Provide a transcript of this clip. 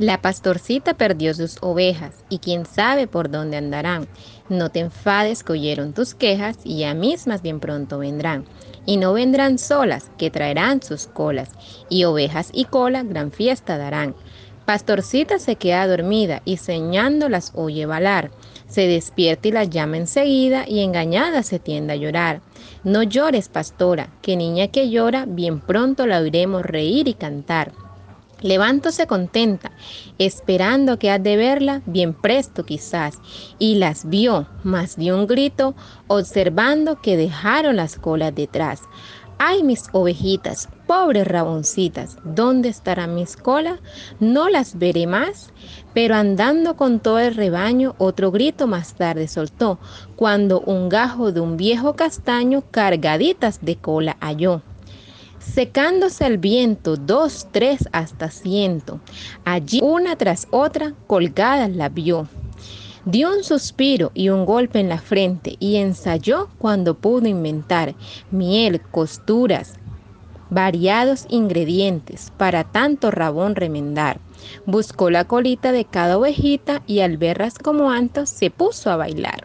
La pastorcita perdió sus ovejas y quién sabe por dónde andarán. No te enfades que oyeron tus quejas y ya mismas bien pronto vendrán. Y no vendrán solas, que traerán sus colas, y ovejas y cola gran fiesta darán. Pastorcita se queda dormida y ceñando las oye balar. Se despierta y las llama enseguida y engañada se tiende a llorar. No llores, pastora, que niña que llora, bien pronto la oiremos reír y cantar. Levantóse contenta, esperando que has de verla bien presto quizás, y las vio, mas dio un grito, observando que dejaron las colas detrás. Ay, mis ovejitas, pobres raboncitas, ¿dónde estará mis colas? No las veré más. Pero andando con todo el rebaño, otro grito más tarde soltó, cuando un gajo de un viejo castaño cargaditas de cola halló secándose el viento, dos, tres, hasta ciento. Allí una tras otra colgadas la vio. Dio un suspiro y un golpe en la frente y ensayó cuando pudo inventar miel, costuras, variados ingredientes para tanto rabón remendar. Buscó la colita de cada ovejita y al verlas como antes se puso a bailar.